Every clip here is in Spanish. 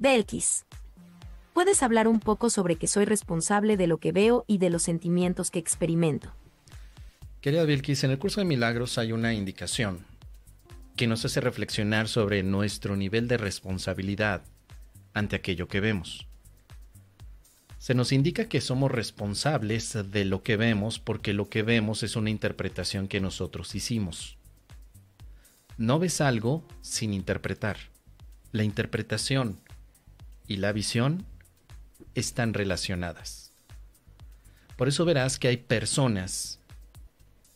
Belkis. ¿Puedes hablar un poco sobre que soy responsable de lo que veo y de los sentimientos que experimento? Querida Belkis, en el curso de milagros hay una indicación que nos hace reflexionar sobre nuestro nivel de responsabilidad ante aquello que vemos. Se nos indica que somos responsables de lo que vemos porque lo que vemos es una interpretación que nosotros hicimos. No ves algo sin interpretar. La interpretación y la visión están relacionadas. Por eso verás que hay personas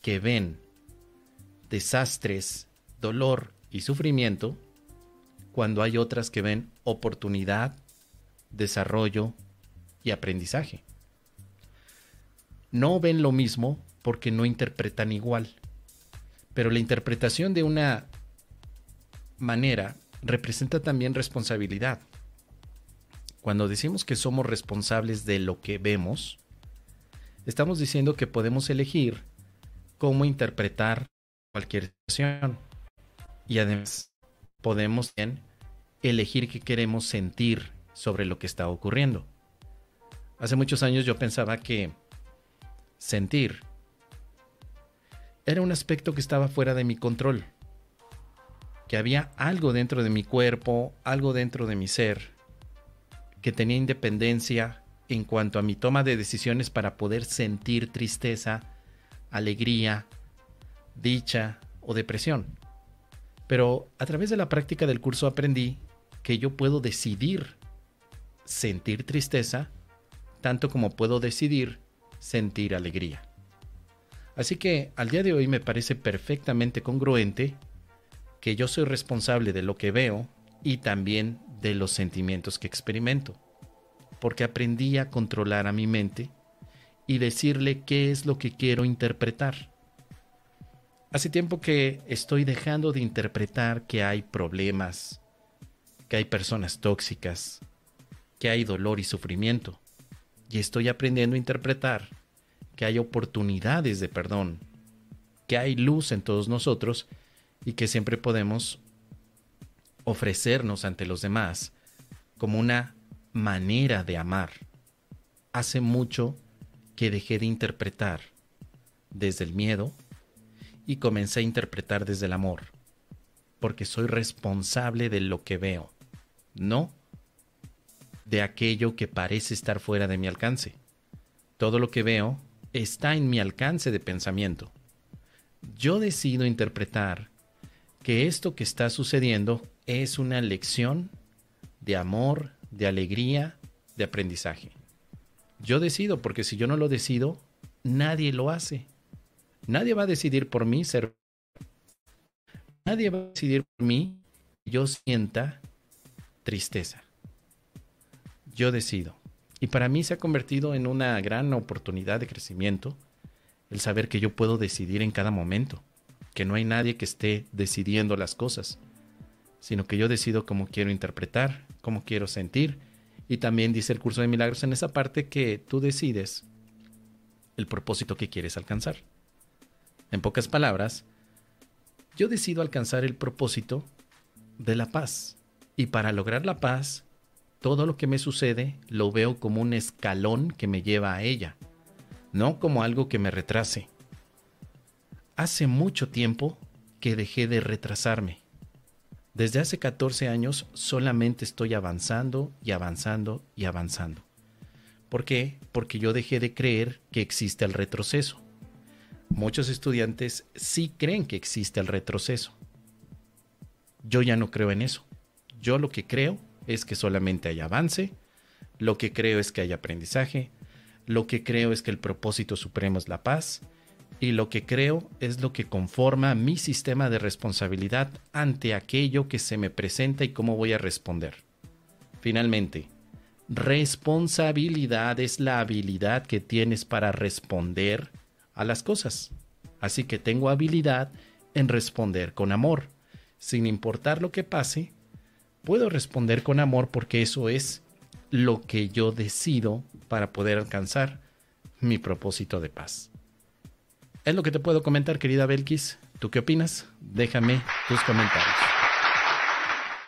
que ven desastres, dolor y sufrimiento cuando hay otras que ven oportunidad, desarrollo, y aprendizaje. No ven lo mismo porque no interpretan igual. Pero la interpretación de una manera representa también responsabilidad. Cuando decimos que somos responsables de lo que vemos, estamos diciendo que podemos elegir cómo interpretar cualquier situación. Y además podemos elegir qué queremos sentir sobre lo que está ocurriendo. Hace muchos años yo pensaba que sentir era un aspecto que estaba fuera de mi control, que había algo dentro de mi cuerpo, algo dentro de mi ser, que tenía independencia en cuanto a mi toma de decisiones para poder sentir tristeza, alegría, dicha o depresión. Pero a través de la práctica del curso aprendí que yo puedo decidir sentir tristeza tanto como puedo decidir sentir alegría. Así que al día de hoy me parece perfectamente congruente que yo soy responsable de lo que veo y también de los sentimientos que experimento, porque aprendí a controlar a mi mente y decirle qué es lo que quiero interpretar. Hace tiempo que estoy dejando de interpretar que hay problemas, que hay personas tóxicas, que hay dolor y sufrimiento y estoy aprendiendo a interpretar que hay oportunidades de perdón, que hay luz en todos nosotros y que siempre podemos ofrecernos ante los demás como una manera de amar. Hace mucho que dejé de interpretar desde el miedo y comencé a interpretar desde el amor, porque soy responsable de lo que veo, no de aquello que parece estar fuera de mi alcance. Todo lo que veo está en mi alcance de pensamiento. Yo decido interpretar que esto que está sucediendo es una lección de amor, de alegría, de aprendizaje. Yo decido, porque si yo no lo decido, nadie lo hace. Nadie va a decidir por mí ser. Nadie va a decidir por mí que yo sienta tristeza yo decido. Y para mí se ha convertido en una gran oportunidad de crecimiento el saber que yo puedo decidir en cada momento, que no hay nadie que esté decidiendo las cosas, sino que yo decido cómo quiero interpretar, cómo quiero sentir. Y también dice el curso de milagros en esa parte que tú decides el propósito que quieres alcanzar. En pocas palabras, yo decido alcanzar el propósito de la paz. Y para lograr la paz, todo lo que me sucede lo veo como un escalón que me lleva a ella, no como algo que me retrase. Hace mucho tiempo que dejé de retrasarme. Desde hace 14 años solamente estoy avanzando y avanzando y avanzando. ¿Por qué? Porque yo dejé de creer que existe el retroceso. Muchos estudiantes sí creen que existe el retroceso. Yo ya no creo en eso. Yo lo que creo es que solamente hay avance, lo que creo es que hay aprendizaje, lo que creo es que el propósito supremo es la paz, y lo que creo es lo que conforma mi sistema de responsabilidad ante aquello que se me presenta y cómo voy a responder. Finalmente, responsabilidad es la habilidad que tienes para responder a las cosas. Así que tengo habilidad en responder con amor. Sin importar lo que pase, puedo responder con amor porque eso es lo que yo decido para poder alcanzar mi propósito de paz. Es lo que te puedo comentar, querida Belkis. ¿Tú qué opinas? Déjame tus comentarios.